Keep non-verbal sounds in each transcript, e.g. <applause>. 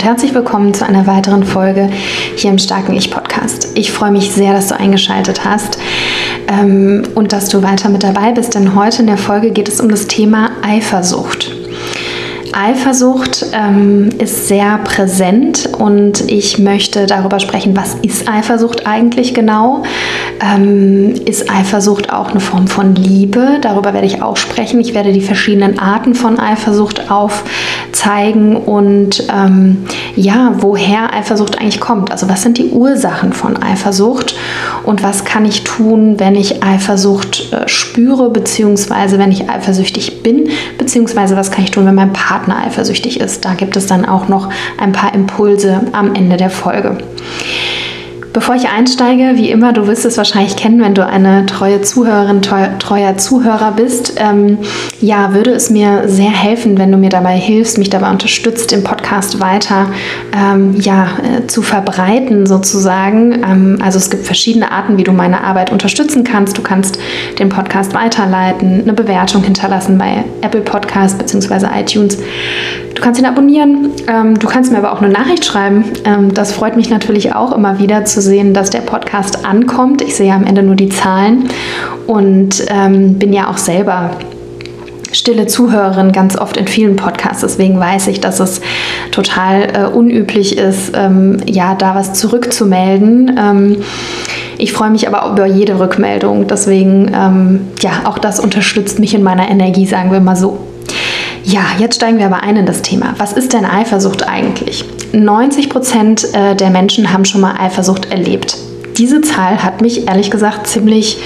Und herzlich willkommen zu einer weiteren Folge hier im Starken Ich Podcast. Ich freue mich sehr, dass du eingeschaltet hast ähm, und dass du weiter mit dabei bist, denn heute in der Folge geht es um das Thema Eifersucht. Eifersucht ähm, ist sehr präsent und ich möchte darüber sprechen, was ist Eifersucht eigentlich genau? Ähm, ist Eifersucht auch eine Form von Liebe? Darüber werde ich auch sprechen. Ich werde die verschiedenen Arten von Eifersucht aufzeigen und ähm, ja, woher Eifersucht eigentlich kommt. Also was sind die Ursachen von Eifersucht und was kann ich tun, wenn ich Eifersucht äh, spüre, beziehungsweise wenn ich eifersüchtig bin, beziehungsweise was kann ich tun, wenn mein Partner eifersüchtig ist. Da gibt es dann auch noch ein paar Impulse am Ende der Folge. Bevor ich einsteige, wie immer, du wirst es wahrscheinlich kennen, wenn du eine treue Zuhörerin, treuer Zuhörer bist. Ähm, ja, würde es mir sehr helfen, wenn du mir dabei hilfst, mich dabei unterstützt, den Podcast weiter ähm, ja, äh, zu verbreiten sozusagen. Ähm, also es gibt verschiedene Arten, wie du meine Arbeit unterstützen kannst. Du kannst den Podcast weiterleiten, eine Bewertung hinterlassen bei Apple Podcast bzw. iTunes. Du kannst ihn abonnieren. Ähm, du kannst mir aber auch eine Nachricht schreiben. Ähm, das freut mich natürlich auch immer wieder zu sehen, dass der Podcast ankommt. Ich sehe am Ende nur die Zahlen und ähm, bin ja auch selber stille Zuhörerin ganz oft in vielen Podcasts. Deswegen weiß ich, dass es total äh, unüblich ist, ähm, ja, da was zurückzumelden. Ähm, ich freue mich aber über jede Rückmeldung. Deswegen, ähm, ja, auch das unterstützt mich in meiner Energie, sagen wir mal so. Ja, jetzt steigen wir aber ein in das Thema. Was ist denn Eifersucht eigentlich? 90 Prozent äh, der Menschen haben schon mal Eifersucht erlebt. Diese Zahl hat mich ehrlich gesagt ziemlich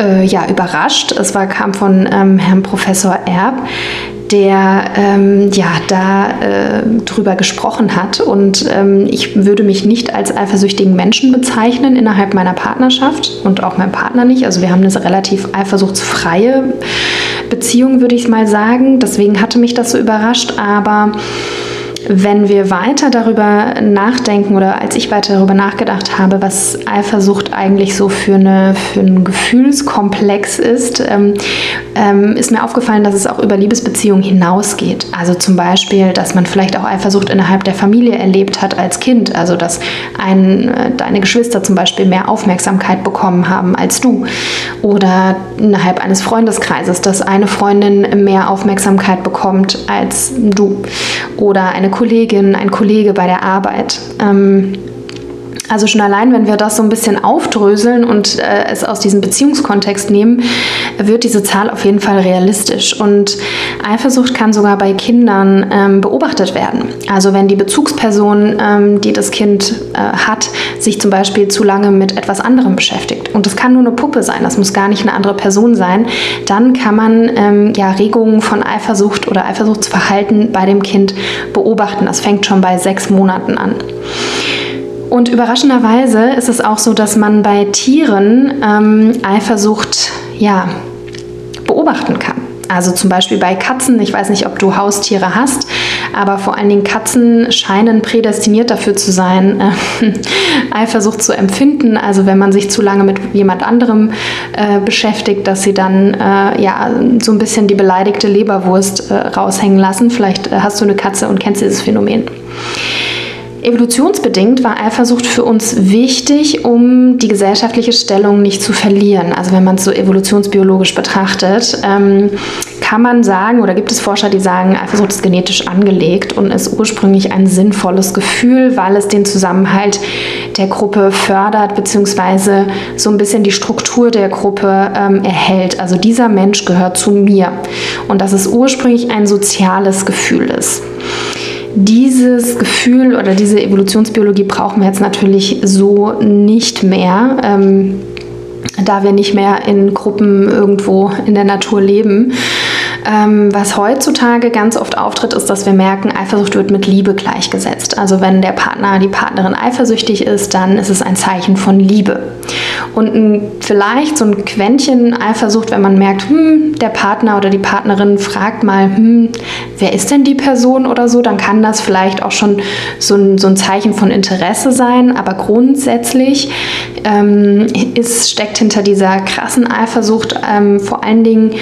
äh, ja, überrascht. Es war, kam von ähm, Herrn Professor Erb, der ähm, ja da äh, drüber gesprochen hat. Und ähm, ich würde mich nicht als eifersüchtigen Menschen bezeichnen innerhalb meiner Partnerschaft und auch mein Partner nicht. Also wir haben eine relativ eifersuchtsfreie Beziehung, würde ich mal sagen. Deswegen hatte mich das so überrascht. Aber wenn wir weiter darüber nachdenken oder als ich weiter darüber nachgedacht habe, was Eifersucht eigentlich so für, eine, für einen Gefühlskomplex ist, ähm, ähm, ist mir aufgefallen, dass es auch über Liebesbeziehungen hinausgeht. Also zum Beispiel, dass man vielleicht auch Eifersucht innerhalb der Familie erlebt hat als Kind. Also dass ein, äh, deine Geschwister zum Beispiel mehr Aufmerksamkeit bekommen haben als du. Oder innerhalb eines Freundeskreises, dass eine Freundin mehr Aufmerksamkeit bekommt als du. Oder eine Kollegin, ein Kollege bei der Arbeit. Ähm, also schon allein, wenn wir das so ein bisschen aufdröseln und äh, es aus diesem Beziehungskontext nehmen, wird diese Zahl auf jeden Fall realistisch. Und Eifersucht kann sogar bei Kindern ähm, beobachtet werden. Also wenn die Bezugsperson, ähm, die das Kind äh, hat, sich zum Beispiel zu lange mit etwas anderem beschäftigt. Und das kann nur eine Puppe sein, das muss gar nicht eine andere Person sein. Dann kann man ähm, ja, Regungen von Eifersucht oder Eifersuchtsverhalten bei dem Kind beobachten. Das fängt schon bei sechs Monaten an. Und überraschenderweise ist es auch so, dass man bei Tieren ähm, Eifersucht ja, beobachten kann. Also zum Beispiel bei Katzen, ich weiß nicht, ob du Haustiere hast, aber vor allen Dingen Katzen scheinen prädestiniert dafür zu sein, äh, <laughs> Eifersucht zu empfinden. Also wenn man sich zu lange mit jemand anderem äh, beschäftigt, dass sie dann äh, ja so ein bisschen die beleidigte Leberwurst äh, raushängen lassen. Vielleicht äh, hast du eine Katze und kennst dieses Phänomen. Evolutionsbedingt war Eifersucht für uns wichtig, um die gesellschaftliche Stellung nicht zu verlieren. Also wenn man es so evolutionsbiologisch betrachtet, ähm, kann man sagen, oder gibt es Forscher, die sagen, Eifersucht ist genetisch angelegt und ist ursprünglich ein sinnvolles Gefühl, weil es den Zusammenhalt der Gruppe fördert, beziehungsweise so ein bisschen die Struktur der Gruppe ähm, erhält. Also dieser Mensch gehört zu mir. Und dass es ursprünglich ein soziales Gefühl ist dieses Gefühl oder diese Evolutionsbiologie brauchen wir jetzt natürlich so nicht mehr, ähm, da wir nicht mehr in Gruppen irgendwo in der Natur leben. Ähm, was heutzutage ganz oft auftritt, ist, dass wir merken, Eifersucht wird mit Liebe gleichgesetzt. Also wenn der Partner, die Partnerin eifersüchtig ist, dann ist es ein Zeichen von Liebe. Und ein, vielleicht so ein Quäntchen Eifersucht, wenn man merkt, hm, der Partner oder die Partnerin fragt mal, hm, wer ist denn die Person oder so, dann kann das vielleicht auch schon so ein, so ein Zeichen von Interesse sein. Aber grundsätzlich ähm, ist, steckt hinter dieser krassen Eifersucht ähm, vor allen Dingen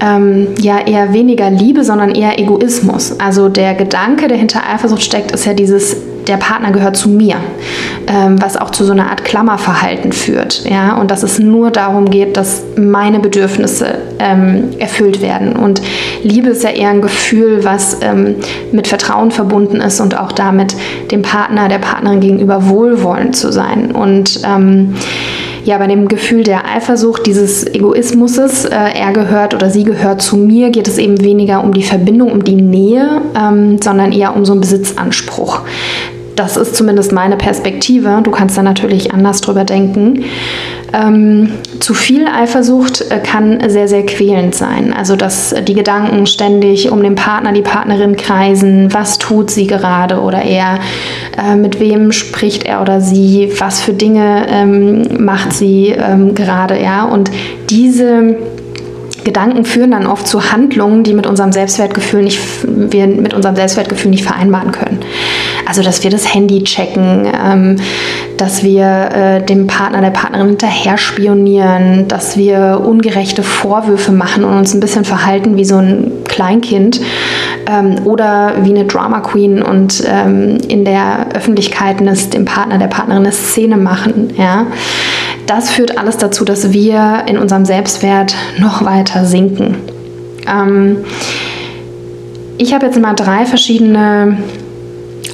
ähm, ja eher weniger Liebe, sondern eher Egoismus. Also der Gedanke, der hinter Eifersucht steckt, ist ja dieses, der Partner gehört zu mir, ähm, was auch zu so einer Art Klammerverhalten führt. Ja? Und dass es nur darum geht, dass meine Bedürfnisse ähm, erfüllt werden. Und Liebe ist ja eher ein Gefühl, was ähm, mit Vertrauen verbunden ist und auch damit dem Partner, der Partnerin gegenüber wohlwollend zu sein. Und ähm, ja, bei dem Gefühl der Eifersucht, dieses Egoismus, äh, er gehört oder sie gehört zu mir, geht es eben weniger um die Verbindung, um die Nähe, ähm, sondern eher um so einen Besitzanspruch. Das ist zumindest meine Perspektive. Du kannst da natürlich anders drüber denken. Ähm, zu viel Eifersucht äh, kann sehr, sehr quälend sein. Also, dass die Gedanken ständig um den Partner, die Partnerin kreisen. Was tut sie gerade oder er? Äh, mit wem spricht er oder sie? Was für Dinge ähm, macht sie ähm, gerade? Ja, und diese Gedanken führen dann oft zu Handlungen, die mit unserem Selbstwertgefühl nicht, wir mit unserem Selbstwertgefühl nicht vereinbaren können. Also, dass wir das Handy checken, ähm, dass wir äh, dem Partner, der Partnerin hinterher spionieren, dass wir ungerechte Vorwürfe machen und uns ein bisschen verhalten wie so ein Kleinkind ähm, oder wie eine Drama Queen und ähm, in der Öffentlichkeit eines, dem Partner, der Partnerin eine Szene machen. Ja? Das führt alles dazu, dass wir in unserem Selbstwert noch weiter sinken. Ähm, ich habe jetzt mal drei verschiedene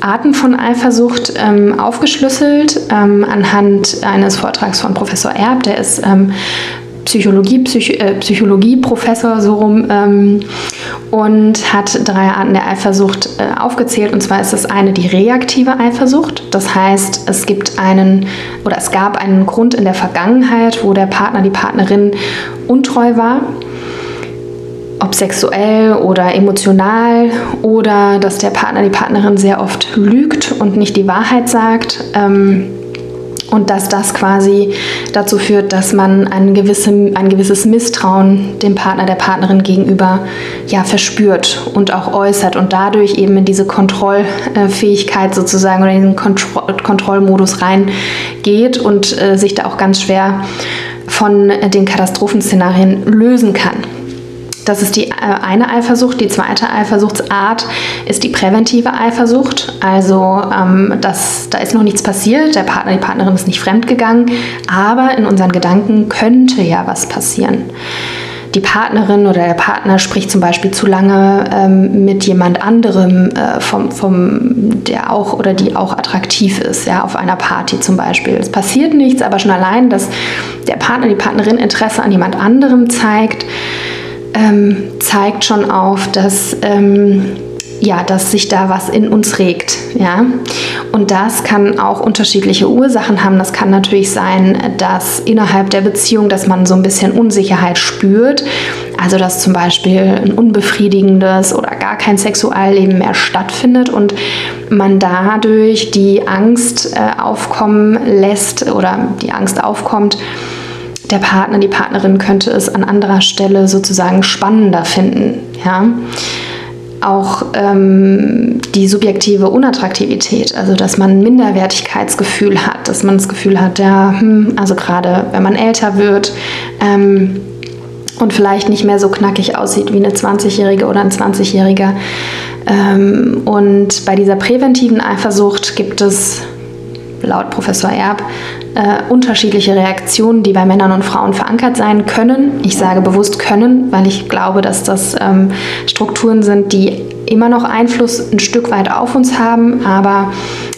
Arten von Eifersucht ähm, aufgeschlüsselt ähm, anhand eines Vortrags von Professor Erb, der ist ähm, Psychologie, Psych äh, Psychologieprofessor so rum ähm, und hat drei Arten der Eifersucht äh, aufgezählt. Und zwar ist das eine die reaktive Eifersucht. Das heißt, es gibt einen oder es gab einen Grund in der Vergangenheit, wo der Partner, die Partnerin untreu war ob sexuell oder emotional oder dass der Partner, die Partnerin sehr oft lügt und nicht die Wahrheit sagt. Ähm, und dass das quasi dazu führt, dass man ein, gewisse, ein gewisses Misstrauen dem Partner, der Partnerin gegenüber ja, verspürt und auch äußert und dadurch eben in diese Kontrollfähigkeit sozusagen oder in den Kontro Kontrollmodus reingeht und äh, sich da auch ganz schwer von den Katastrophenszenarien lösen kann. Das ist die äh, eine Eifersucht. Die zweite Eifersuchtsart ist die präventive Eifersucht. Also ähm, das, da ist noch nichts passiert, der Partner, die Partnerin ist nicht fremdgegangen, aber in unseren Gedanken könnte ja was passieren. Die Partnerin oder der Partner spricht zum Beispiel zu lange ähm, mit jemand anderem, äh, vom, vom, der auch oder die auch attraktiv ist, ja, auf einer Party zum Beispiel. Es passiert nichts, aber schon allein, dass der Partner, die Partnerin Interesse an jemand anderem zeigt, ähm, zeigt schon auf, dass, ähm, ja, dass sich da was in uns regt. Ja? Und das kann auch unterschiedliche Ursachen haben. Das kann natürlich sein, dass innerhalb der Beziehung, dass man so ein bisschen Unsicherheit spürt. Also dass zum Beispiel ein unbefriedigendes oder gar kein Sexualleben mehr stattfindet und man dadurch die Angst äh, aufkommen lässt oder die Angst aufkommt, der Partner, die Partnerin könnte es an anderer Stelle sozusagen spannender finden. Ja? Auch ähm, die subjektive Unattraktivität, also dass man ein Minderwertigkeitsgefühl hat, dass man das Gefühl hat, ja, hm, also gerade wenn man älter wird ähm, und vielleicht nicht mehr so knackig aussieht wie eine 20-Jährige oder ein 20-Jähriger. Ähm, und bei dieser präventiven Eifersucht gibt es laut Professor Erb äh, unterschiedliche Reaktionen, die bei Männern und Frauen verankert sein können. Ich sage bewusst können, weil ich glaube, dass das ähm, Strukturen sind, die immer noch Einfluss ein Stück weit auf uns haben, aber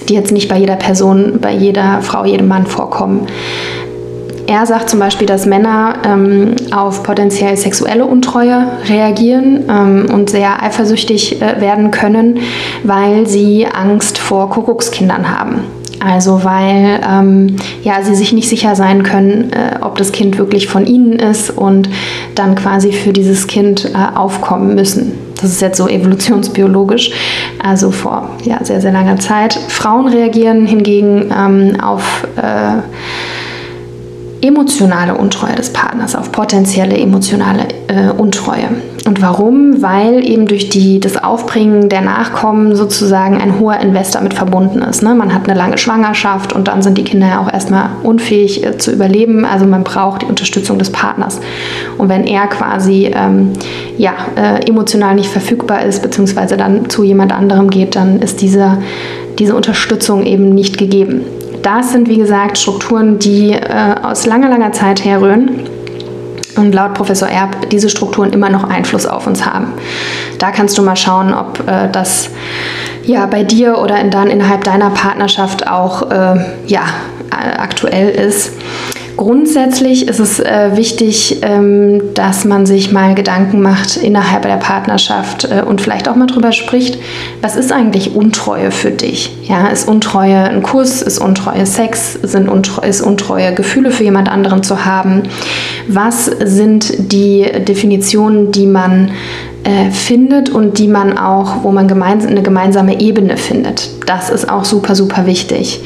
die jetzt nicht bei jeder Person, bei jeder Frau, jedem Mann vorkommen. Er sagt zum Beispiel, dass Männer ähm, auf potenziell sexuelle Untreue reagieren ähm, und sehr eifersüchtig äh, werden können, weil sie Angst vor Kuckuckskindern haben. Also weil ähm, ja, sie sich nicht sicher sein können, äh, ob das Kind wirklich von ihnen ist und dann quasi für dieses Kind äh, aufkommen müssen. Das ist jetzt so evolutionsbiologisch, also vor ja, sehr, sehr langer Zeit. Frauen reagieren hingegen ähm, auf äh, emotionale Untreue des Partners, auf potenzielle emotionale äh, Untreue. Und warum? Weil eben durch die, das Aufbringen der Nachkommen sozusagen ein hoher Invest damit verbunden ist. Ne? Man hat eine lange Schwangerschaft und dann sind die Kinder ja auch erstmal unfähig äh, zu überleben. Also man braucht die Unterstützung des Partners. Und wenn er quasi ähm, ja, äh, emotional nicht verfügbar ist, beziehungsweise dann zu jemand anderem geht, dann ist diese, diese Unterstützung eben nicht gegeben. Das sind, wie gesagt, Strukturen, die äh, aus langer, langer Zeit herrühren. Und laut Professor Erb diese Strukturen immer noch Einfluss auf uns haben. Da kannst du mal schauen, ob äh, das ja bei dir oder in dann innerhalb deiner Partnerschaft auch äh, ja, aktuell ist. Grundsätzlich ist es äh, wichtig, ähm, dass man sich mal Gedanken macht innerhalb der Partnerschaft äh, und vielleicht auch mal drüber spricht, was ist eigentlich Untreue für dich? Ja, ist Untreue ein Kuss? Ist Untreue Sex? Sind Untreue, ist Untreue Gefühle für jemand anderen zu haben? Was sind die Definitionen, die man äh, findet und die man auch, wo man gemeins eine gemeinsame Ebene findet? Das ist auch super, super wichtig.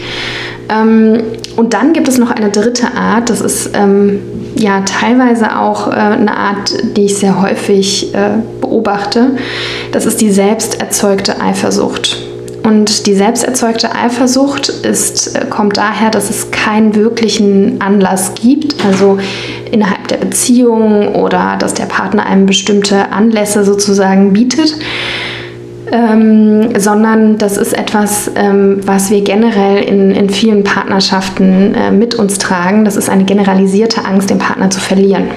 Ähm, und dann gibt es noch eine dritte Art, das ist ähm, ja teilweise auch äh, eine Art, die ich sehr häufig äh, beobachte. Das ist die selbst erzeugte Eifersucht. Und die selbst erzeugte Eifersucht ist, äh, kommt daher, dass es keinen wirklichen Anlass gibt, also innerhalb der Beziehung oder dass der Partner einem bestimmte Anlässe sozusagen bietet ähm, sondern das ist etwas, ähm, was wir generell in, in vielen Partnerschaften äh, mit uns tragen. Das ist eine generalisierte Angst, den Partner zu verlieren.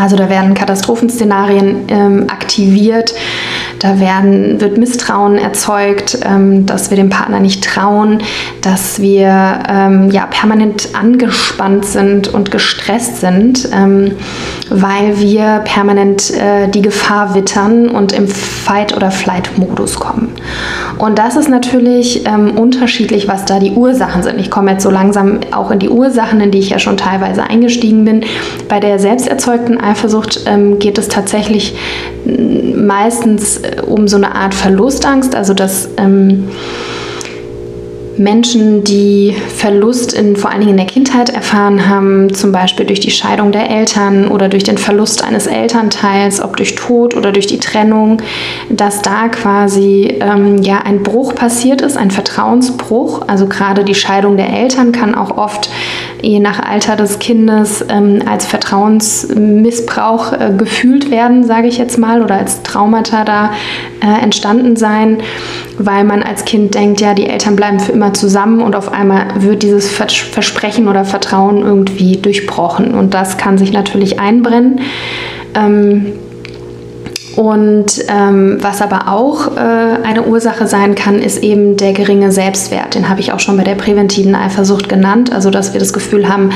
Also da werden Katastrophenszenarien ähm, aktiviert, da werden, wird Misstrauen erzeugt, ähm, dass wir dem Partner nicht trauen, dass wir ähm, ja, permanent angespannt sind und gestresst sind, ähm, weil wir permanent äh, die Gefahr wittern und im Fight- oder Flight-Modus kommen. Und das ist natürlich ähm, unterschiedlich, was da die Ursachen sind. Ich komme jetzt so langsam auch in die Ursachen, in die ich ja schon teilweise eingestiegen bin. Bei der selbst erzeugten Eifersucht ähm, geht es tatsächlich meistens äh, um so eine Art Verlustangst, also dass ähm, Menschen, die Verlust in, vor allen Dingen in der Kindheit erfahren haben, zum Beispiel durch die Scheidung der Eltern oder durch den Verlust eines Elternteils, ob durch Tod oder durch die Trennung, dass da quasi ähm, ja ein Bruch passiert ist, ein Vertrauensbruch. Also gerade die Scheidung der Eltern kann auch oft je nach Alter des Kindes ähm, als Vertrauensmissbrauch äh, gefühlt werden, sage ich jetzt mal, oder als Traumata da äh, entstanden sein, weil man als Kind denkt, ja, die Eltern bleiben für immer zusammen und auf einmal wird dieses Versprechen oder Vertrauen irgendwie durchbrochen. Und das kann sich natürlich einbrennen. Ähm, und ähm, was aber auch äh, eine Ursache sein kann, ist eben der geringe Selbstwert. Den habe ich auch schon bei der präventiven Eifersucht genannt. Also, dass wir das Gefühl haben,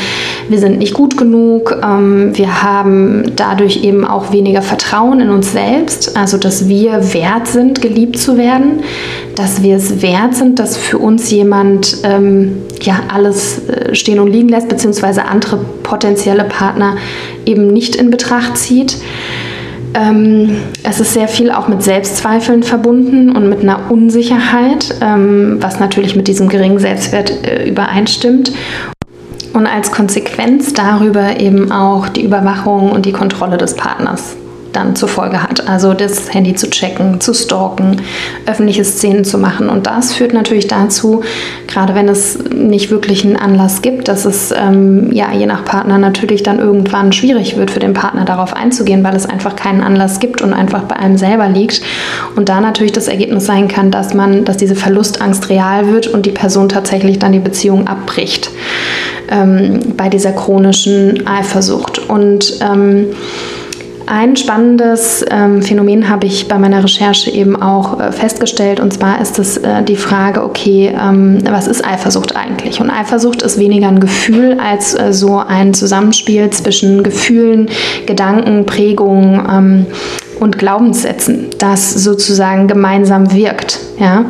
wir sind nicht gut genug. Ähm, wir haben dadurch eben auch weniger Vertrauen in uns selbst. Also, dass wir wert sind, geliebt zu werden. Dass wir es wert sind, dass für uns jemand ähm, ja alles äh, stehen und liegen lässt, beziehungsweise andere potenzielle Partner eben nicht in Betracht zieht. Ähm, es ist sehr viel auch mit Selbstzweifeln verbunden und mit einer Unsicherheit, ähm, was natürlich mit diesem geringen Selbstwert äh, übereinstimmt. Und als Konsequenz darüber eben auch die Überwachung und die Kontrolle des Partners dann zur Folge hat. Also das Handy zu checken, zu stalken, öffentliche Szenen zu machen. Und das führt natürlich dazu, gerade wenn es nicht wirklich einen Anlass gibt, dass es ähm, ja je nach Partner natürlich dann irgendwann schwierig wird für den Partner darauf einzugehen, weil es einfach keinen Anlass gibt und einfach bei einem selber liegt. Und da natürlich das Ergebnis sein kann, dass man, dass diese Verlustangst real wird und die Person tatsächlich dann die Beziehung abbricht ähm, bei dieser chronischen Eifersucht. Und ähm, ein spannendes ähm, Phänomen habe ich bei meiner Recherche eben auch äh, festgestellt und zwar ist es äh, die Frage, okay, ähm, was ist Eifersucht eigentlich? Und Eifersucht ist weniger ein Gefühl als äh, so ein Zusammenspiel zwischen Gefühlen, Gedanken, Prägungen ähm, und Glaubenssätzen, das sozusagen gemeinsam wirkt. Ja?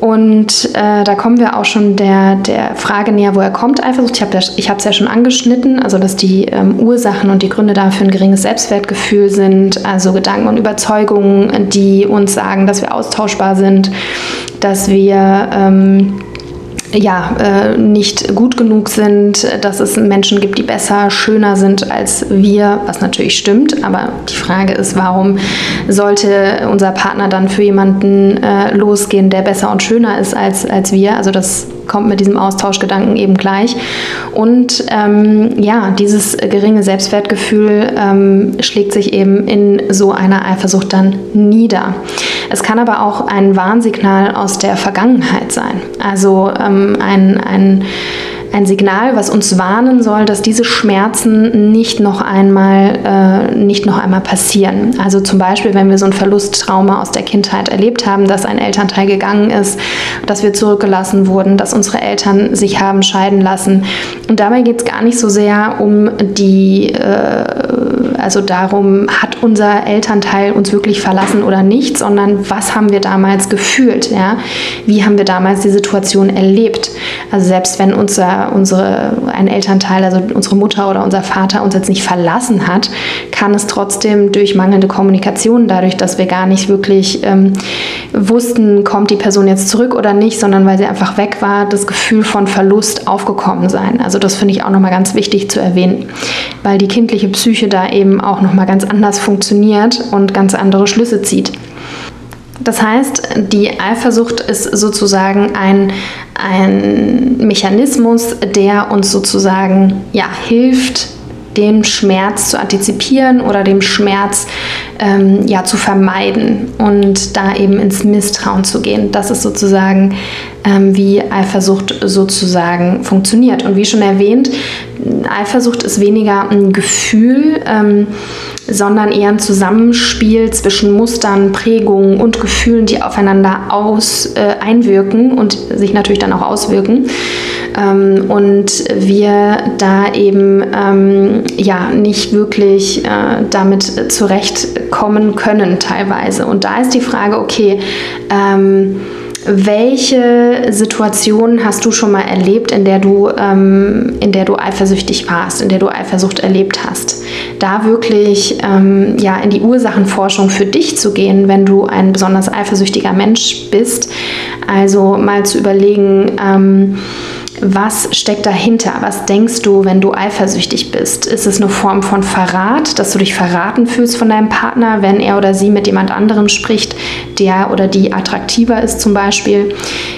Und äh, da kommen wir auch schon der, der Frage näher, woher kommt Eifersucht. Ich habe es ja schon angeschnitten, also dass die ähm, Ursachen und die Gründe dafür ein geringes Selbstwertgefühl sind, also Gedanken und Überzeugungen, die uns sagen, dass wir austauschbar sind, dass wir... Ähm, ja, äh, nicht gut genug sind, dass es Menschen gibt, die besser, schöner sind als wir, was natürlich stimmt. Aber die Frage ist, warum sollte unser Partner dann für jemanden äh, losgehen, der besser und schöner ist als, als wir? Also das kommt mit diesem Austauschgedanken eben gleich. Und ähm, ja, dieses geringe Selbstwertgefühl ähm, schlägt sich eben in so einer Eifersucht dann nieder. Es kann aber auch ein Warnsignal aus der Vergangenheit sein. Also ähm, ein, ein ein Signal, was uns warnen soll, dass diese Schmerzen nicht noch einmal, äh, nicht noch einmal passieren. Also zum Beispiel, wenn wir so ein Verlusttrauma aus der Kindheit erlebt haben, dass ein Elternteil gegangen ist, dass wir zurückgelassen wurden, dass unsere Eltern sich haben scheiden lassen. Und dabei geht es gar nicht so sehr um die, äh, also darum, hat unser Elternteil uns wirklich verlassen oder nicht, sondern was haben wir damals gefühlt? Ja? Wie haben wir damals die Situation erlebt? Also selbst wenn unser unsere, ein Elternteil, also unsere Mutter oder unser Vater uns jetzt nicht verlassen hat, kann es trotzdem durch mangelnde Kommunikation, dadurch, dass wir gar nicht wirklich ähm, wussten, kommt die Person jetzt zurück oder nicht, sondern weil sie einfach weg war, das Gefühl von Verlust aufgekommen sein. Also das finde ich auch nochmal ganz wichtig zu erwähnen, weil die kindliche Psyche da eben auch nochmal ganz anders funktioniert und ganz andere Schlüsse zieht. Das heißt, die Eifersucht ist sozusagen ein, ein Mechanismus, der uns sozusagen ja, hilft, den Schmerz zu antizipieren oder dem Schmerz ähm, ja, zu vermeiden und da eben ins Misstrauen zu gehen. Das ist sozusagen, wie Eifersucht sozusagen funktioniert. Und wie schon erwähnt, Eifersucht ist weniger ein Gefühl, ähm, sondern eher ein Zusammenspiel zwischen Mustern, Prägungen und Gefühlen, die aufeinander aus, äh, einwirken und sich natürlich dann auch auswirken. Ähm, und wir da eben ähm, ja nicht wirklich äh, damit zurechtkommen können teilweise. Und da ist die Frage, okay, ähm, welche Situation hast du schon mal erlebt, in der du, ähm, in der du eifersüchtig warst, in der du Eifersucht erlebt hast? Da wirklich ähm, ja, in die Ursachenforschung für dich zu gehen, wenn du ein besonders eifersüchtiger Mensch bist. Also mal zu überlegen, ähm, was steckt dahinter? Was denkst du, wenn du eifersüchtig bist? Ist es eine Form von Verrat, dass du dich verraten fühlst von deinem Partner, wenn er oder sie mit jemand anderem spricht, der oder die attraktiver ist zum Beispiel?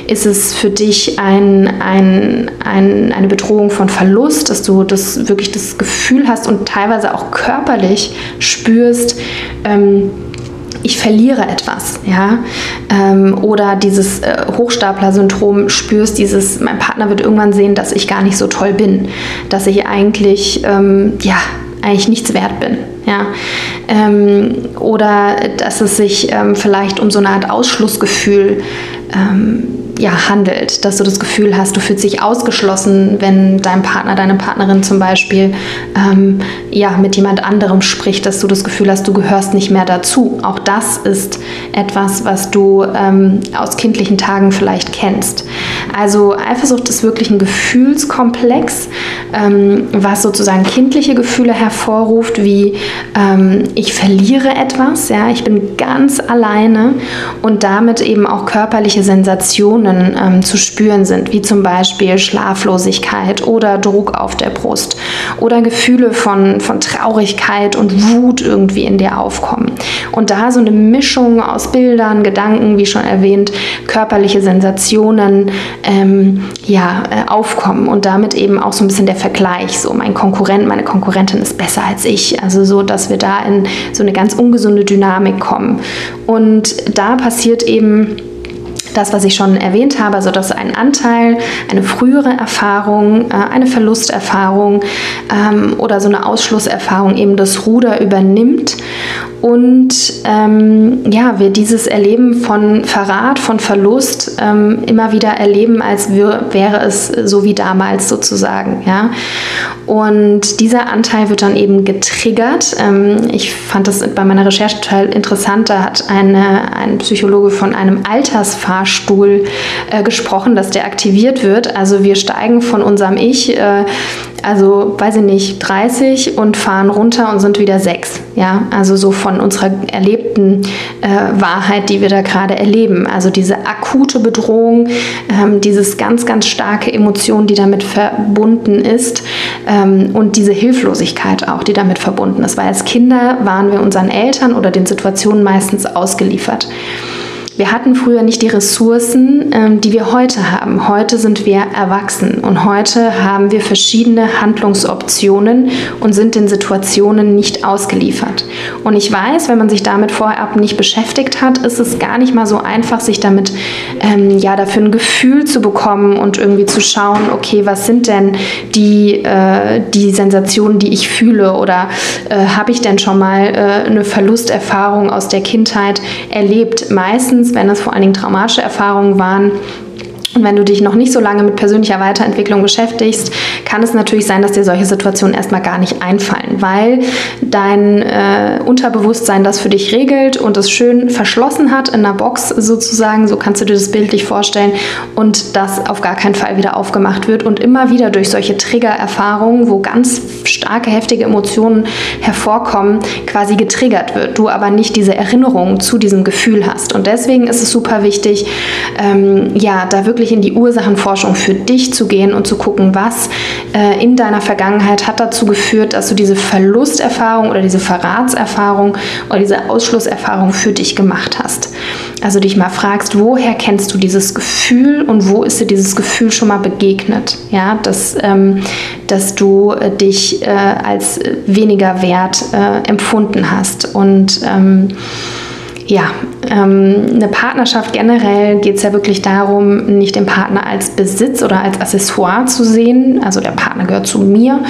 Ist es für dich ein, ein, ein, eine Bedrohung von Verlust, dass du das wirklich das Gefühl hast und teilweise auch körperlich spürst, ähm, ich verliere etwas, ja, ähm, oder dieses äh, Hochstapler-Syndrom spürst, dieses, mein Partner wird irgendwann sehen, dass ich gar nicht so toll bin, dass ich eigentlich, ähm, ja, eigentlich nichts wert bin, ja, ähm, oder dass es sich ähm, vielleicht um so eine Art Ausschlussgefühl ähm, ja, handelt, dass du das Gefühl hast, du fühlst dich ausgeschlossen, wenn dein Partner, deine Partnerin zum Beispiel ähm, ja, mit jemand anderem spricht, dass du das Gefühl hast, du gehörst nicht mehr dazu. Auch das ist etwas, was du ähm, aus kindlichen Tagen vielleicht kennst. Also Eifersucht ist wirklich ein Gefühlskomplex, ähm, was sozusagen kindliche Gefühle hervorruft, wie ähm, ich verliere etwas, ja, ich bin ganz alleine und damit eben auch körperliche Sensationen Emotionen ähm, zu spüren sind, wie zum Beispiel Schlaflosigkeit oder Druck auf der Brust oder Gefühle von, von Traurigkeit und Wut irgendwie in dir aufkommen. Und da so eine Mischung aus Bildern, Gedanken, wie schon erwähnt, körperliche Sensationen ähm, ja, äh, aufkommen und damit eben auch so ein bisschen der Vergleich, so mein Konkurrent, meine Konkurrentin ist besser als ich. Also so, dass wir da in so eine ganz ungesunde Dynamik kommen. Und da passiert eben das, was ich schon erwähnt habe, also dass ein Anteil, eine frühere Erfahrung, äh, eine Verlusterfahrung ähm, oder so eine Ausschlusserfahrung eben das Ruder übernimmt und ähm, ja, wir dieses Erleben von Verrat, von Verlust ähm, immer wieder erleben, als wäre es so wie damals sozusagen. Ja? Und dieser Anteil wird dann eben getriggert. Ähm, ich fand das bei meiner Recherche total interessant. Da hat eine, ein Psychologe von einem Altersfahrstuhl äh, gesprochen, dass der aktiviert wird. Also wir steigen von unserem Ich, äh, also weiß ich nicht, 30 und fahren runter und sind wieder sechs. Ja, also so von unserer erlebten äh, Wahrheit, die wir da gerade erleben. Also diese akute Bedrohung, ähm, dieses ganz, ganz starke Emotion, die damit verbunden ist ähm, und diese Hilflosigkeit auch, die damit verbunden ist. Weil als Kinder waren wir unseren Eltern oder den Situationen meistens ausgeliefert. Wir hatten früher nicht die Ressourcen, ähm, die wir heute haben. Heute sind wir erwachsen und heute haben wir verschiedene Handlungsoptionen und sind den Situationen nicht ausgeliefert. Und ich weiß, wenn man sich damit vorab nicht beschäftigt hat, ist es gar nicht mal so einfach, sich damit ähm, ja dafür ein Gefühl zu bekommen und irgendwie zu schauen, okay, was sind denn die, äh, die Sensationen, die ich fühle oder äh, habe ich denn schon mal äh, eine Verlusterfahrung aus der Kindheit erlebt? Meistens wenn es vor allen Dingen traumatische Erfahrungen waren, und wenn du dich noch nicht so lange mit persönlicher Weiterentwicklung beschäftigst, kann es natürlich sein, dass dir solche Situationen erstmal gar nicht einfallen, weil dein äh, Unterbewusstsein das für dich regelt und es schön verschlossen hat in einer Box sozusagen, so kannst du dir das bildlich vorstellen, und das auf gar keinen Fall wieder aufgemacht wird und immer wieder durch solche Triggererfahrungen, wo ganz starke, heftige Emotionen hervorkommen, quasi getriggert wird, du aber nicht diese Erinnerung zu diesem Gefühl hast. Und deswegen ist es super wichtig, ähm, ja, da wirklich wirklich in die Ursachenforschung für dich zu gehen und zu gucken, was äh, in deiner Vergangenheit hat dazu geführt, dass du diese Verlusterfahrung oder diese Verratserfahrung oder diese Ausschlusserfahrung für dich gemacht hast. Also dich mal fragst, woher kennst du dieses Gefühl und wo ist dir dieses Gefühl schon mal begegnet? Ja, dass, ähm, dass du äh, dich äh, als weniger wert äh, empfunden hast. Und ähm, ja, ähm, eine Partnerschaft generell geht es ja wirklich darum, nicht den Partner als Besitz oder als Accessoire zu sehen, also der Partner gehört zu mir,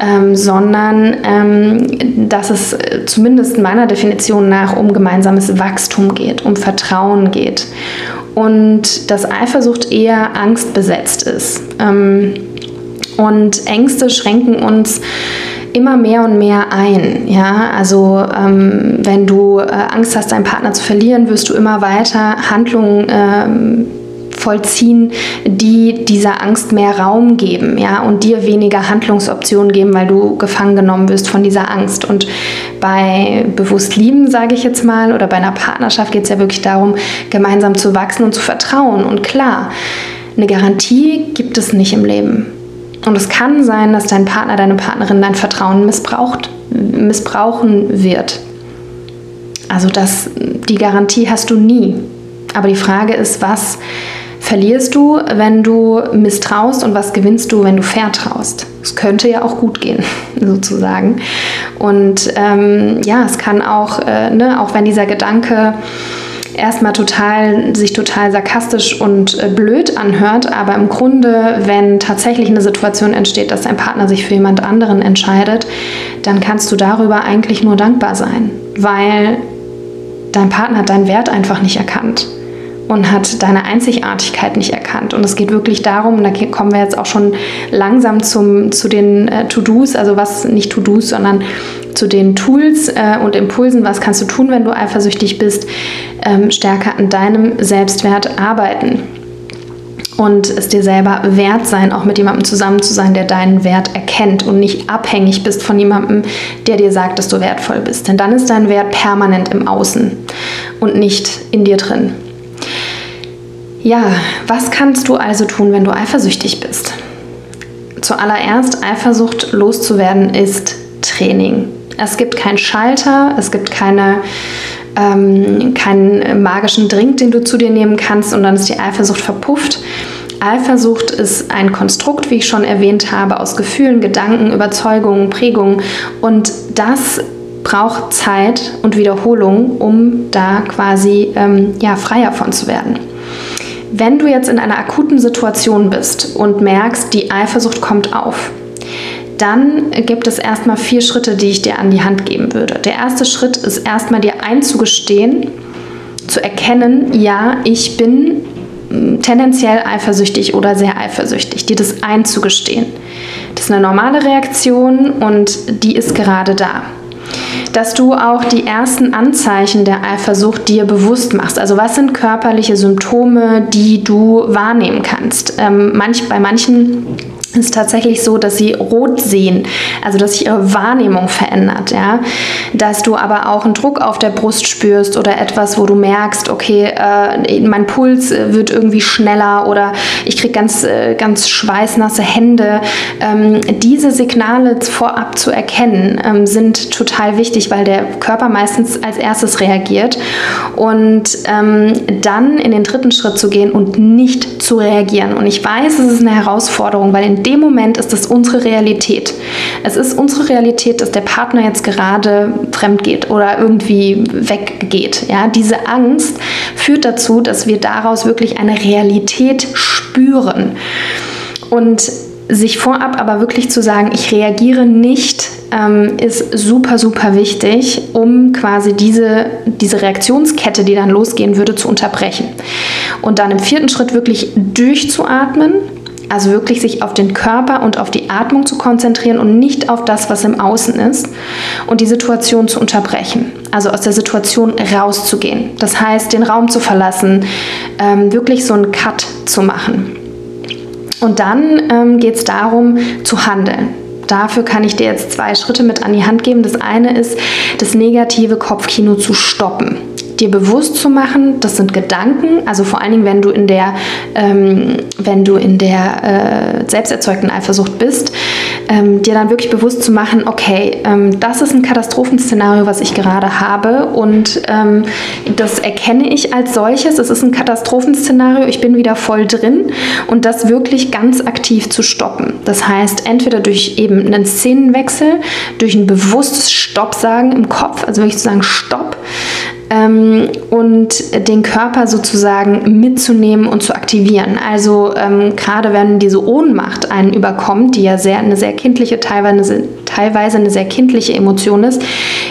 ähm, sondern ähm, dass es äh, zumindest meiner Definition nach um gemeinsames Wachstum geht, um Vertrauen geht und dass Eifersucht eher angstbesetzt ist. Ähm, und Ängste schränken uns immer mehr und mehr ein. Ja? Also ähm, wenn du äh, Angst hast, deinen Partner zu verlieren, wirst du immer weiter Handlungen ähm, vollziehen, die dieser Angst mehr Raum geben, ja, und dir weniger Handlungsoptionen geben, weil du gefangen genommen wirst von dieser Angst. Und bei bewusst lieben, sage ich jetzt mal, oder bei einer Partnerschaft geht es ja wirklich darum, gemeinsam zu wachsen und zu vertrauen. Und klar, eine Garantie gibt es nicht im Leben. Und es kann sein, dass dein Partner, deine Partnerin dein Vertrauen missbraucht, missbrauchen wird. Also das, die Garantie hast du nie. Aber die Frage ist, was verlierst du, wenn du misstraust und was gewinnst du, wenn du vertraust? Es könnte ja auch gut gehen, <laughs> sozusagen. Und ähm, ja, es kann auch, äh, ne, auch wenn dieser Gedanke erstmal total, sich total sarkastisch und äh, blöd anhört, aber im Grunde, wenn tatsächlich eine Situation entsteht, dass dein Partner sich für jemand anderen entscheidet, dann kannst du darüber eigentlich nur dankbar sein, weil dein Partner hat deinen Wert einfach nicht erkannt und hat deine Einzigartigkeit nicht erkannt. Und es geht wirklich darum, und da kommen wir jetzt auch schon langsam zum, zu den äh, To-Dos, also was nicht To-Dos, sondern zu den Tools äh, und Impulsen, was kannst du tun, wenn du eifersüchtig bist, ähm, stärker an deinem Selbstwert arbeiten. Und es dir selber wert sein, auch mit jemandem zusammen zu sein, der deinen Wert erkennt und nicht abhängig bist von jemandem, der dir sagt, dass du wertvoll bist. Denn dann ist dein Wert permanent im Außen und nicht in dir drin. Ja, was kannst du also tun, wenn du eifersüchtig bist? Zuallererst, Eifersucht loszuwerden ist Training. Es gibt keinen Schalter, es gibt keine, ähm, keinen magischen Drink, den du zu dir nehmen kannst und dann ist die Eifersucht verpufft. Eifersucht ist ein Konstrukt, wie ich schon erwähnt habe, aus Gefühlen, Gedanken, Überzeugungen, Prägungen und das braucht Zeit und Wiederholung, um da quasi ähm, ja, freier von zu werden. Wenn du jetzt in einer akuten Situation bist und merkst, die Eifersucht kommt auf, dann gibt es erstmal vier Schritte, die ich dir an die Hand geben würde. Der erste Schritt ist erstmal dir einzugestehen, zu erkennen, ja, ich bin mm, tendenziell eifersüchtig oder sehr eifersüchtig, dir das einzugestehen. Das ist eine normale Reaktion und die ist gerade da dass du auch die ersten Anzeichen der Eifersucht dir bewusst machst. Also was sind körperliche Symptome, die du wahrnehmen kannst? Ähm, manch, bei manchen ist tatsächlich so, dass sie rot sehen, also dass sich ihre Wahrnehmung verändert, ja, dass du aber auch einen Druck auf der Brust spürst oder etwas, wo du merkst, okay, äh, mein Puls wird irgendwie schneller oder ich kriege ganz, äh, ganz schweißnasse Hände. Ähm, diese Signale vorab zu erkennen, ähm, sind total wichtig, weil der Körper meistens als erstes reagiert und ähm, dann in den dritten Schritt zu gehen und nicht zu reagieren. Und ich weiß, es ist eine Herausforderung, weil in dem Moment ist es unsere Realität. Es ist unsere Realität, dass der Partner jetzt gerade fremd geht oder irgendwie weggeht. Ja, diese Angst führt dazu, dass wir daraus wirklich eine Realität spüren. Und sich vorab aber wirklich zu sagen, ich reagiere nicht, ähm, ist super, super wichtig, um quasi diese, diese Reaktionskette, die dann losgehen würde, zu unterbrechen. Und dann im vierten Schritt wirklich durchzuatmen also wirklich sich auf den Körper und auf die Atmung zu konzentrieren und nicht auf das, was im Außen ist und die Situation zu unterbrechen. Also aus der Situation rauszugehen. Das heißt, den Raum zu verlassen, ähm, wirklich so einen Cut zu machen. Und dann ähm, geht es darum zu handeln. Dafür kann ich dir jetzt zwei Schritte mit an die Hand geben. Das eine ist, das negative Kopfkino zu stoppen dir bewusst zu machen, das sind Gedanken, also vor allen Dingen, wenn du in der, ähm, wenn du in der äh, selbsterzeugten Eifersucht bist, ähm, dir dann wirklich bewusst zu machen, okay, ähm, das ist ein Katastrophenszenario, was ich gerade habe. Und ähm, das erkenne ich als solches, es ist ein Katastrophenszenario, ich bin wieder voll drin. Und das wirklich ganz aktiv zu stoppen. Das heißt, entweder durch eben einen Szenenwechsel, durch ein bewusstes Stopp sagen im Kopf, also wirklich zu sagen Stopp, ähm, und den Körper sozusagen mitzunehmen und zu aktivieren. Also ähm, gerade wenn diese Ohnmacht einen überkommt, die ja sehr, eine sehr kindliche, teilweise, teilweise eine sehr kindliche Emotion ist,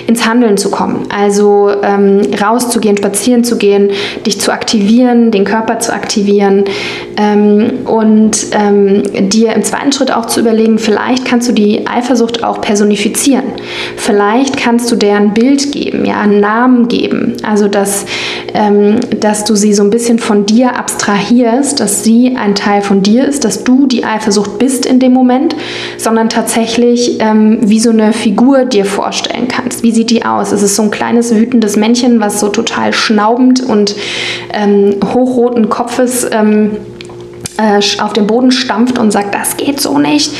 ins Handeln zu kommen. Also ähm, rauszugehen, spazieren zu gehen, dich zu aktivieren, den Körper zu aktivieren ähm, und ähm, dir im zweiten Schritt auch zu überlegen, vielleicht kannst du die Eifersucht auch personifizieren. Vielleicht kannst du der ein Bild geben, ja, einen Namen geben also, dass, ähm, dass du sie so ein bisschen von dir abstrahierst, dass sie ein Teil von dir ist, dass du die Eifersucht bist in dem Moment, sondern tatsächlich ähm, wie so eine Figur dir vorstellen kannst. Wie sieht die aus? Es ist so ein kleines wütendes Männchen, was so total schnaubend und ähm, hochroten Kopfes ähm, äh, auf den Boden stampft und sagt, das geht so nicht.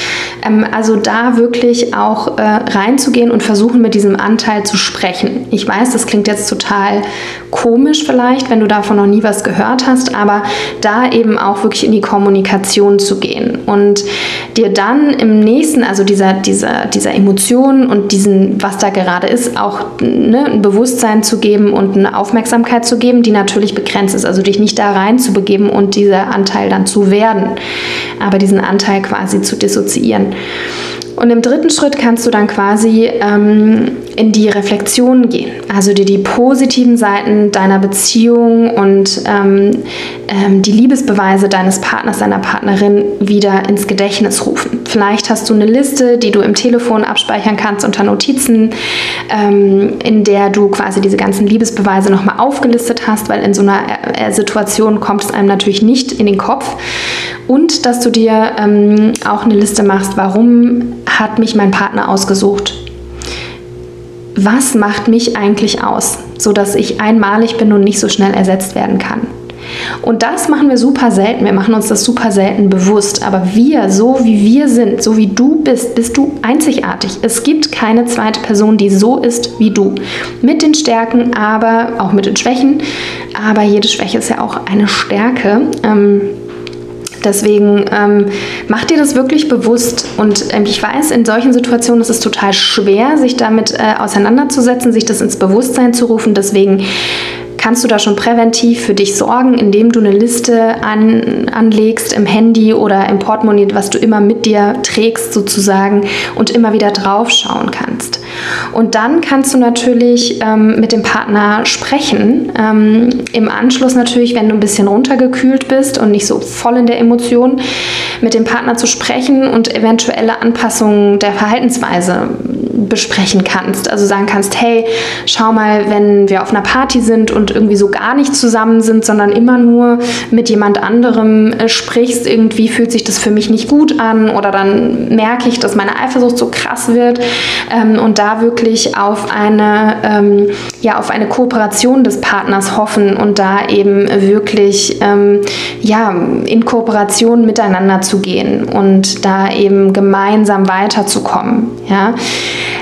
Ähm, also da wirklich auch äh, reinzugehen und versuchen, mit diesem Anteil zu sprechen. Ich weiß, das klingt jetzt total komisch vielleicht, wenn du davon noch nie was gehört hast, aber da eben auch wirklich in die Kommunikation zu gehen und dir dann im nächsten, also dieser, dieser, dieser Emotion und diesen, was da gerade ist, auch ne, ein Bewusstsein zu geben und eine Aufmerksamkeit zu geben, die natürlich begrenzt ist. Also dich nicht da rein zu begeben und dieser Anteil dann zu werden, aber diesen Anteil quasi zu dissoziieren. Und im dritten Schritt kannst du dann quasi ähm, in die Reflexion gehen, also dir die positiven Seiten deiner Beziehung und ähm, ähm, die Liebesbeweise deines Partners, deiner Partnerin wieder ins Gedächtnis rufen. Vielleicht hast du eine Liste, die du im Telefon abspeichern kannst unter Notizen, ähm, in der du quasi diese ganzen Liebesbeweise nochmal aufgelistet hast, weil in so einer äh, Situation kommt es einem natürlich nicht in den Kopf. Und dass du dir ähm, auch eine Liste machst, warum hat mich mein Partner ausgesucht? Was macht mich eigentlich aus, sodass ich einmalig bin und nicht so schnell ersetzt werden kann? Und das machen wir super selten. Wir machen uns das super selten bewusst. Aber wir, so wie wir sind, so wie du bist, bist du einzigartig. Es gibt keine zweite Person, die so ist wie du. Mit den Stärken, aber auch mit den Schwächen. Aber jede Schwäche ist ja auch eine Stärke. Ähm, Deswegen ähm, mach dir das wirklich bewusst. Und ähm, ich weiß, in solchen Situationen ist es total schwer, sich damit äh, auseinanderzusetzen, sich das ins Bewusstsein zu rufen. Deswegen kannst du da schon präventiv für dich sorgen, indem du eine Liste an, anlegst im Handy oder im Portemonnaie, was du immer mit dir trägst sozusagen und immer wieder drauf schauen kannst. Und dann kannst du natürlich ähm, mit dem Partner sprechen. Ähm, Im Anschluss natürlich, wenn du ein bisschen runtergekühlt bist und nicht so voll in der Emotion, mit dem Partner zu sprechen und eventuelle Anpassungen der Verhaltensweise besprechen kannst. Also sagen kannst, hey, schau mal, wenn wir auf einer Party sind und irgendwie so gar nicht zusammen sind, sondern immer nur mit jemand anderem äh, sprichst, irgendwie fühlt sich das für mich nicht gut an oder dann merke ich, dass meine Eifersucht so krass wird ähm, und da wirklich auf eine, ähm, ja, auf eine Kooperation des Partners hoffen und da eben wirklich ähm, ja, in Kooperation miteinander zu gehen und da eben gemeinsam weiterzukommen. Ja?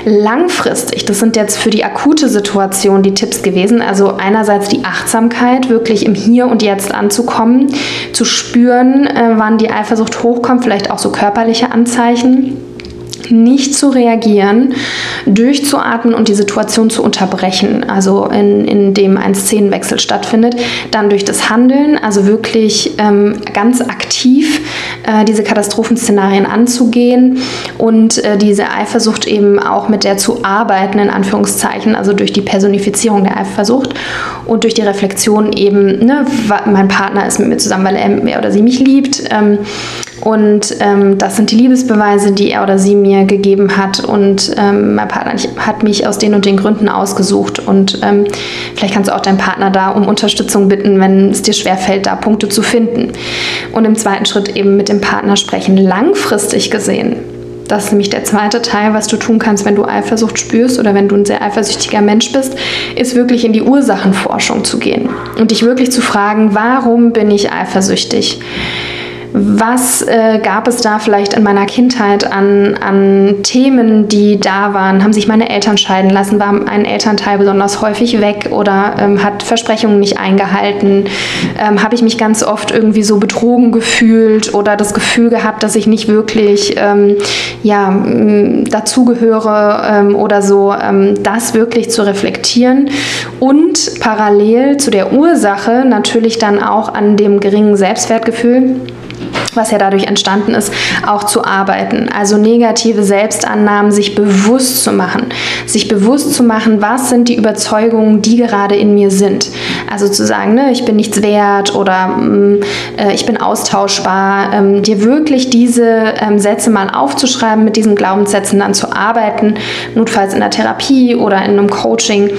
Langfristig, das sind jetzt für die akute Situation die Tipps gewesen, also einerseits die Achtsamkeit, wirklich im Hier und Jetzt anzukommen, zu spüren, äh, wann die Eifersucht hochkommt, vielleicht auch so körperliche Anzeichen nicht zu reagieren, durchzuatmen und die Situation zu unterbrechen, also in, in dem ein Szenenwechsel stattfindet, dann durch das Handeln, also wirklich ähm, ganz aktiv äh, diese Katastrophenszenarien anzugehen und äh, diese Eifersucht eben auch mit der zu arbeiten, in Anführungszeichen, also durch die Personifizierung der Eifersucht und durch die Reflexion eben, ne, mein Partner ist mit mir zusammen, weil er oder sie mich liebt. Ähm, und ähm, das sind die Liebesbeweise, die er oder sie mir gegeben hat. Und ähm, mein Partner hat mich aus den und den Gründen ausgesucht. Und ähm, vielleicht kannst du auch deinen Partner da um Unterstützung bitten, wenn es dir schwerfällt, da Punkte zu finden. Und im zweiten Schritt eben mit dem Partner sprechen, langfristig gesehen. Das ist nämlich der zweite Teil, was du tun kannst, wenn du Eifersucht spürst oder wenn du ein sehr eifersüchtiger Mensch bist, ist wirklich in die Ursachenforschung zu gehen und dich wirklich zu fragen, warum bin ich eifersüchtig? Was äh, gab es da vielleicht in meiner Kindheit an, an Themen, die da waren? Haben sich meine Eltern scheiden lassen? War ein Elternteil besonders häufig weg oder ähm, hat Versprechungen nicht eingehalten? Ähm, Habe ich mich ganz oft irgendwie so betrogen gefühlt oder das Gefühl gehabt, dass ich nicht wirklich ähm, ja, dazugehöre ähm, oder so? Ähm, das wirklich zu reflektieren und parallel zu der Ursache natürlich dann auch an dem geringen Selbstwertgefühl was ja dadurch entstanden ist, auch zu arbeiten. Also negative Selbstannahmen sich bewusst zu machen. Sich bewusst zu machen, was sind die Überzeugungen, die gerade in mir sind. Also zu sagen, ne, ich bin nichts wert oder mm, äh, ich bin austauschbar. Ähm, dir wirklich diese ähm, Sätze mal aufzuschreiben, mit diesen Glaubenssätzen dann zu arbeiten, notfalls in der Therapie oder in einem Coaching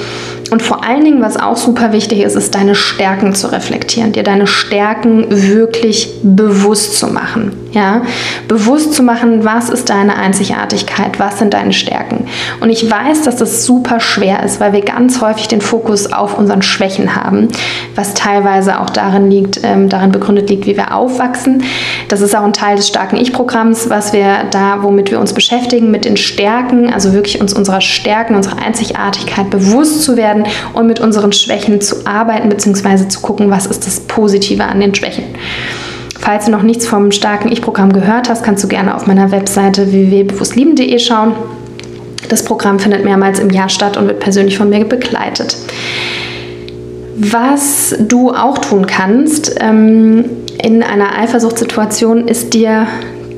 und vor allen Dingen, was auch super wichtig ist, ist deine Stärken zu reflektieren, dir deine Stärken wirklich bewusst zu machen. Ja? Bewusst zu machen, was ist deine Einzigartigkeit, was sind deine Stärken. Und ich weiß, dass das super schwer ist, weil wir ganz häufig den Fokus auf unseren Schwächen haben, was teilweise auch darin liegt, ähm, darin begründet liegt, wie wir aufwachsen. Das ist auch ein Teil des starken Ich-Programms, was wir da, womit wir uns beschäftigen, mit den Stärken, also wirklich uns unserer Stärken, unserer Einzigartigkeit bewusst zu werden und mit unseren Schwächen zu arbeiten bzw. zu gucken, was ist das Positive an den Schwächen. Falls du noch nichts vom starken Ich-Programm gehört hast, kannst du gerne auf meiner Webseite www.bewusstlieben.de schauen. Das Programm findet mehrmals im Jahr statt und wird persönlich von mir begleitet. Was du auch tun kannst ähm, in einer Eifersuchtssituation, ist dir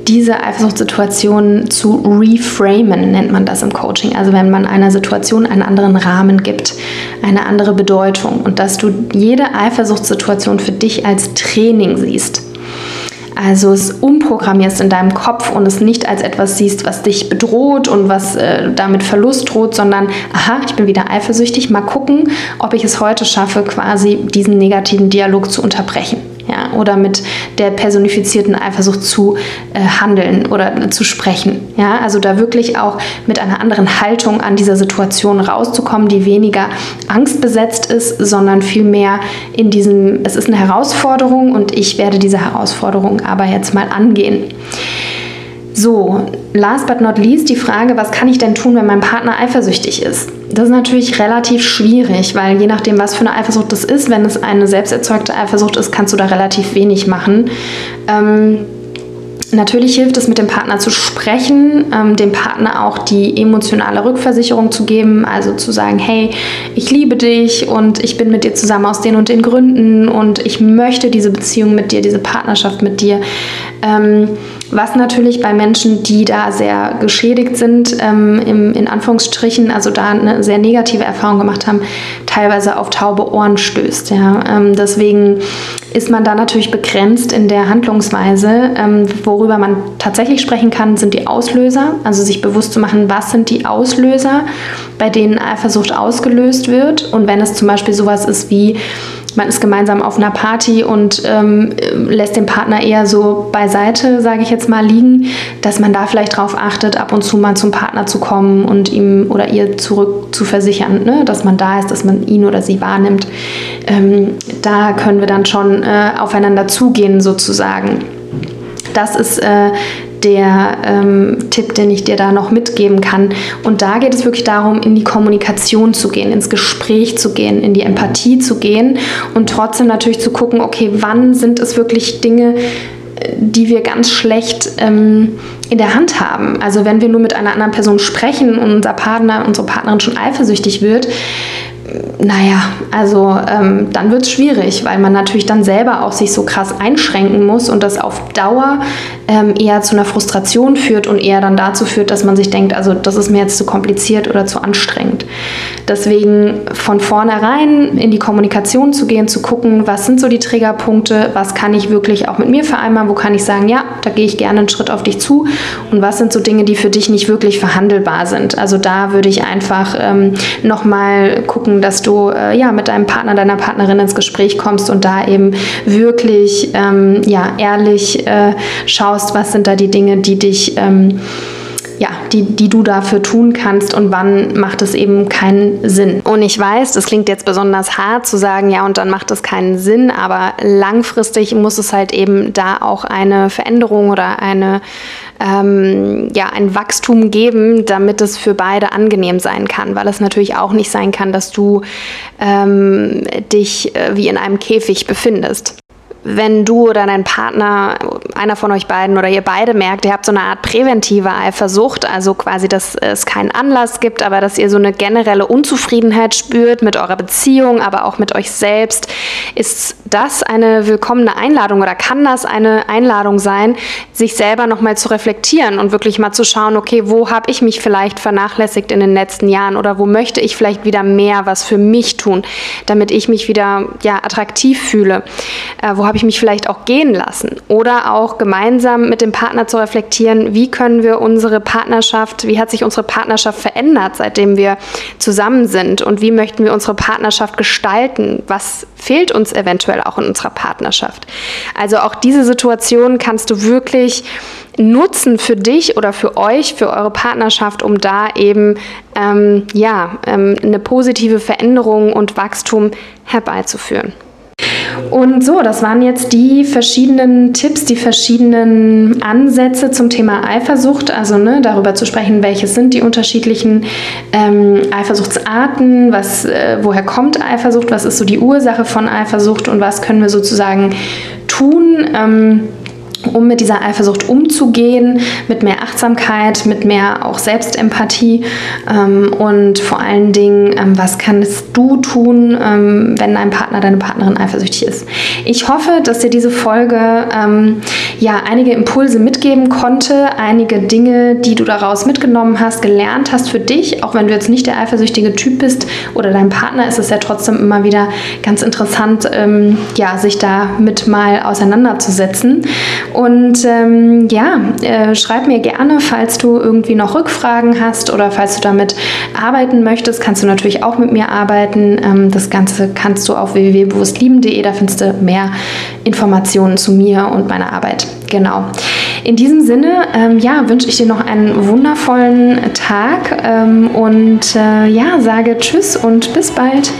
diese Eifersuchtssituation zu reframen, nennt man das im Coaching. Also wenn man einer Situation einen anderen Rahmen gibt, eine andere Bedeutung und dass du jede Eifersuchtssituation für dich als Training siehst. Also es umprogrammierst in deinem Kopf und es nicht als etwas siehst, was dich bedroht und was äh, damit Verlust droht, sondern, aha, ich bin wieder eifersüchtig, mal gucken, ob ich es heute schaffe, quasi diesen negativen Dialog zu unterbrechen ja, oder mit der personifizierten Eifersucht zu äh, handeln oder zu sprechen. Ja, also da wirklich auch mit einer anderen Haltung an dieser Situation rauszukommen, die weniger angstbesetzt ist, sondern vielmehr in diesem, es ist eine Herausforderung und ich werde diese Herausforderung aber jetzt mal angehen. So, last but not least die Frage, was kann ich denn tun, wenn mein Partner eifersüchtig ist? Das ist natürlich relativ schwierig, weil je nachdem, was für eine Eifersucht das ist, wenn es eine selbsterzeugte Eifersucht ist, kannst du da relativ wenig machen. Ähm, Natürlich hilft es, mit dem Partner zu sprechen, ähm, dem Partner auch die emotionale Rückversicherung zu geben, also zu sagen, hey, ich liebe dich und ich bin mit dir zusammen aus den und den Gründen und ich möchte diese Beziehung mit dir, diese Partnerschaft mit dir. Ähm, was natürlich bei Menschen, die da sehr geschädigt sind, ähm, im, in Anführungsstrichen, also da eine sehr negative Erfahrung gemacht haben, teilweise auf taube Ohren stößt. Ja. Ähm, deswegen ist man da natürlich begrenzt in der Handlungsweise. Ähm, worüber man tatsächlich sprechen kann, sind die Auslöser. Also sich bewusst zu machen, was sind die Auslöser, bei denen Eifersucht ausgelöst wird. Und wenn es zum Beispiel sowas ist wie, man ist gemeinsam auf einer Party und ähm, lässt den Partner eher so beiseite, sage ich jetzt mal, liegen, dass man da vielleicht darauf achtet, ab und zu mal zum Partner zu kommen und ihm oder ihr zurück zu versichern, ne? dass man da ist, dass man ihn oder sie wahrnimmt. Ähm, da können wir dann schon äh, aufeinander zugehen sozusagen. Das ist äh, der ähm, Tipp, den ich dir da noch mitgeben kann. Und da geht es wirklich darum, in die Kommunikation zu gehen, ins Gespräch zu gehen, in die Empathie zu gehen und trotzdem natürlich zu gucken, okay, wann sind es wirklich Dinge, die wir ganz schlecht ähm, in der Hand haben. Also wenn wir nur mit einer anderen Person sprechen und unser Partner, unsere Partnerin schon eifersüchtig wird, naja, also ähm, dann wird es schwierig, weil man natürlich dann selber auch sich so krass einschränken muss und das auf Dauer ähm, eher zu einer Frustration führt und eher dann dazu führt, dass man sich denkt, also das ist mir jetzt zu kompliziert oder zu anstrengend. Deswegen von vornherein in die Kommunikation zu gehen, zu gucken, was sind so die Triggerpunkte, was kann ich wirklich auch mit mir vereinbaren, wo kann ich sagen, ja, da gehe ich gerne einen Schritt auf dich zu und was sind so Dinge, die für dich nicht wirklich verhandelbar sind. Also da würde ich einfach ähm, nochmal gucken, dass du äh, ja, mit deinem Partner, deiner Partnerin ins Gespräch kommst und da eben wirklich ähm, ja, ehrlich äh, schaust, was sind da die Dinge, die dich ähm, ja, die, die du dafür tun kannst und wann macht es eben keinen Sinn. Und ich weiß, das klingt jetzt besonders hart zu sagen, ja, und dann macht es keinen Sinn, aber langfristig muss es halt eben da auch eine Veränderung oder eine ähm, ja, ein Wachstum geben, damit es für beide angenehm sein kann, weil es natürlich auch nicht sein kann, dass du ähm, dich äh, wie in einem Käfig befindest wenn du oder dein Partner, einer von euch beiden oder ihr beide merkt, ihr habt so eine Art präventive Eifersucht, also quasi, dass es keinen Anlass gibt, aber dass ihr so eine generelle Unzufriedenheit spürt mit eurer Beziehung, aber auch mit euch selbst, ist das eine willkommene Einladung oder kann das eine Einladung sein, sich selber nochmal zu reflektieren und wirklich mal zu schauen, okay, wo habe ich mich vielleicht vernachlässigt in den letzten Jahren oder wo möchte ich vielleicht wieder mehr was für mich tun, damit ich mich wieder ja, attraktiv fühle, äh, wo habe ich mich vielleicht auch gehen lassen oder auch gemeinsam mit dem Partner zu reflektieren, wie können wir unsere Partnerschaft, wie hat sich unsere Partnerschaft verändert, seitdem wir zusammen sind und wie möchten wir unsere Partnerschaft gestalten, was fehlt uns eventuell auch in unserer Partnerschaft. Also auch diese Situation kannst du wirklich nutzen für dich oder für euch, für eure Partnerschaft, um da eben ähm, ja, ähm, eine positive Veränderung und Wachstum herbeizuführen. Und so, das waren jetzt die verschiedenen Tipps, die verschiedenen Ansätze zum Thema Eifersucht, also ne, darüber zu sprechen, welche sind die unterschiedlichen ähm, Eifersuchtsarten, was, äh, woher kommt Eifersucht, was ist so die Ursache von Eifersucht und was können wir sozusagen tun. Ähm, um mit dieser Eifersucht umzugehen, mit mehr Achtsamkeit, mit mehr auch Selbstempathie ähm, und vor allen Dingen, ähm, was kannst du tun, ähm, wenn dein Partner, deine Partnerin eifersüchtig ist. Ich hoffe, dass dir diese Folge ähm, ja einige Impulse mitgeben konnte, einige Dinge, die du daraus mitgenommen hast, gelernt hast für dich, auch wenn du jetzt nicht der eifersüchtige Typ bist oder dein Partner, ist es ja trotzdem immer wieder ganz interessant, ähm, ja, sich damit mal auseinanderzusetzen. Und ähm, ja, äh, schreib mir gerne, falls du irgendwie noch Rückfragen hast oder falls du damit arbeiten möchtest, kannst du natürlich auch mit mir arbeiten. Ähm, das Ganze kannst du auf www.bewusstlieben.de, da findest du mehr Informationen zu mir und meiner Arbeit. Genau. In diesem Sinne, ähm, ja, wünsche ich dir noch einen wundervollen Tag ähm, und äh, ja, sage Tschüss und bis bald.